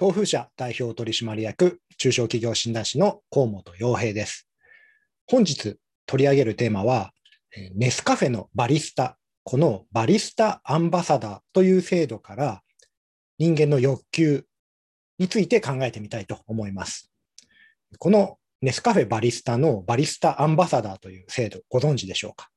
東風社代表取締役中小企業診断士の河本洋平です。本日取り上げるテーマは、ネスカフェのバリスタ、このバリスタアンバサダーという制度から人間の欲求について考えてみたいと思います。このネスカフェバリスタのバリスタアンバサダーという制度、ご存知でしょうか？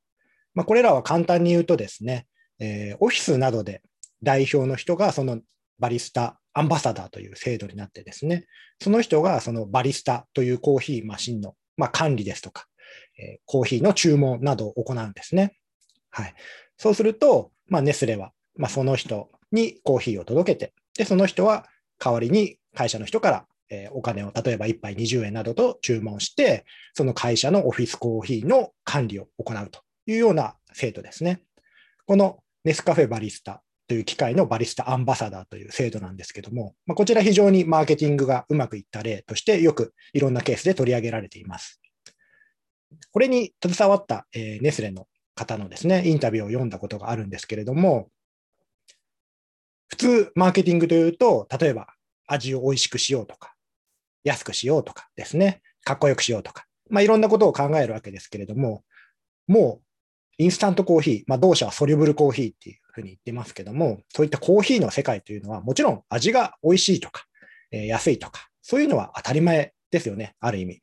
まあ、これらは簡単に言うとですね、えー、オフィスなどで代表の人がそのバリスタアンバサダーという制度になってですね、その人がそのバリスタというコーヒーマシンの、まあ、管理ですとか、え、コーヒーの注文などを行うんですね。はい。そうすると、まあ、ネスレは、まあ、その人にコーヒーを届けて、で、その人は代わりに会社の人から、え、お金を例えば1杯20円などと注文して、その会社のオフィスコーヒーの管理を行うというような制度ですね。このネスカフェバリスタという機械のバリスタアンバサダーという制度なんですけども、まあ、こちら非常にマーケティングがうまくいった例としてよくいろんなケースで取り上げられています。これに携わった、え、ネスレの方のですね、インタビューを読んだことがあるんですけれども、普通マーケティングというと、例えば味を美味しくしようとか、安くしようとかですね、かっこよくしようとか、まあ、いろんなことを考えるわけですけれども、もうインスタントコーヒー、まあ、同社はソリュブルコーヒーっていうふうに言ってますけども、そういったコーヒーの世界というのは、もちろん味が美味しいとか、え、安いとか、そういうのは当たり前ですよね、ある意味。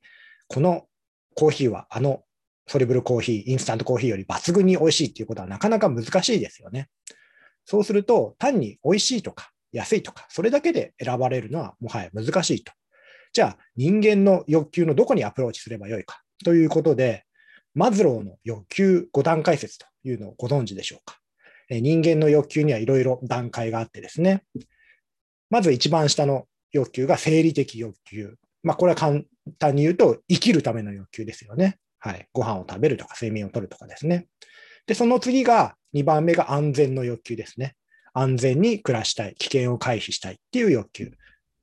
このコーヒーはあのソリブルコーヒー、インスタントコーヒーより抜群に美味しいっていうことはなかなか難しいですよね。そうすると、単に美味しいとか安いとか、それだけで選ばれるのはもはや難しいと。じゃあ、人間の欲求のどこにアプローチすればよいかということで、マズローの欲求5段階説というのをご存知でしょうか？人間の欲求にはいろいろ段階があってですね。まず一番下の欲求が生理的欲求。まあ、これは簡単に言うと、生きるための欲求ですよね。はい。ご飯を食べるとか、睡眠をとるとかですね。で、その次が、2番目が安全の欲求ですね。安全に暮らしたい、危険を回避したいっていう欲求。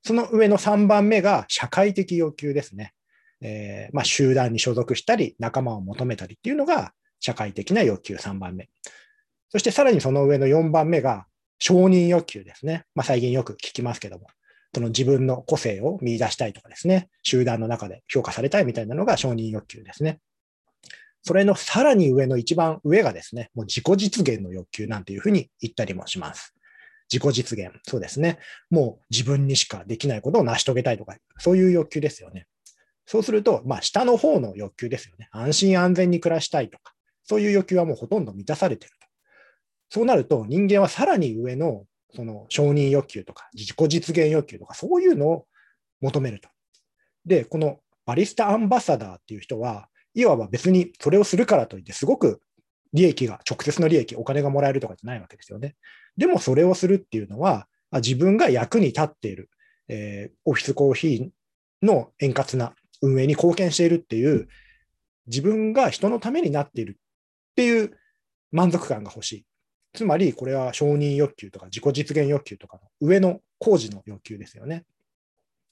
その上の3番目が社会的欲求ですね。えー、まあ、集団に所属したり、仲間を求めたりっていうのが社会的な欲求3番目。そしてさらにその上の4番目が承認欲求ですね。まあ、最近よく聞きますけども、その自分の個性を見出したいとかですね、集団の中で評価されたいみたいなのが承認欲求ですね。それのさらに上の一番上がですね、もう自己実現の欲求なんていうふうに言ったりもします。自己実現。そうですね。もう自分にしかできないことを成し遂げたいとか、そういう欲求ですよね。そうすると、まあ、下の方の欲求ですよね。安心安全に暮らしたいとか、そういう欲求はもうほとんど満たされていると。そうなると、人間はさらに上の、その承認欲求とか、自己実現欲求とか、そういうのを求めると。で、このバリスタアンバサダーっていう人は、いわば別にそれをするからといって、すごく利益が、直接の利益、お金がもらえるとかじゃないわけですよね。でもそれをするっていうのは、自分が役に立っている、えー、オフィスコーヒーの円滑な運営に貢献しているっていう、自分が人のためになっているっていう満足感が欲しい。つまり、これは承認欲求とか自己実現欲求とかの上の工事の欲求ですよね。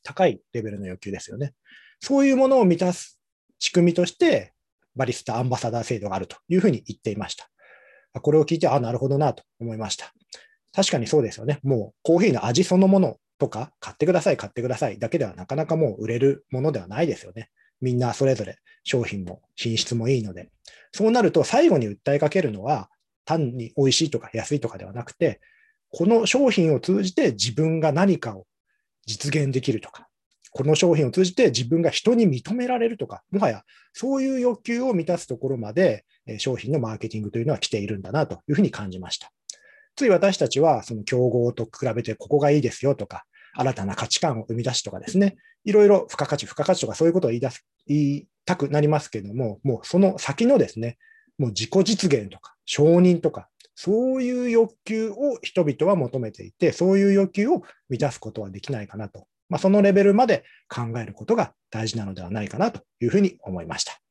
高いレベルの欲求ですよね。そういうものを満たす仕組みとして、バリスタアンバサダー制度があるというふうに言っていました。これを聞いて、あ、なるほどなと思いました。確かにそうですよね。もうコーヒーの味そのものとか、買ってください、買ってくださいだけではなかなかもう売れるものではないですよね。みんなそれぞれ商品も品質もいいので。そうなると最後に訴えかけるのは、単に美味しいとか安いとかではなくて、この商品を通じて自分が何かを実現できるとか、この商品を通じて自分が人に認められるとか、もはやそういう欲求を満たすところまで商品のマーケティングというのは来ているんだなというふうに感じました。つい私たちは、その競合と比べてここがいいですよとか、新たな価値観を生み出しとかですね、いろいろ付加価値、付加価値とかそういうことを言い出す、言いたくなりますけども、もうその先のですね、もう自己実現とか承認とか、そういう欲求を人々は求めていて、そういう欲求を満たすことはできないかなと。まあ、そのレベルまで考えることが大事なのではないかなというふうに思いました。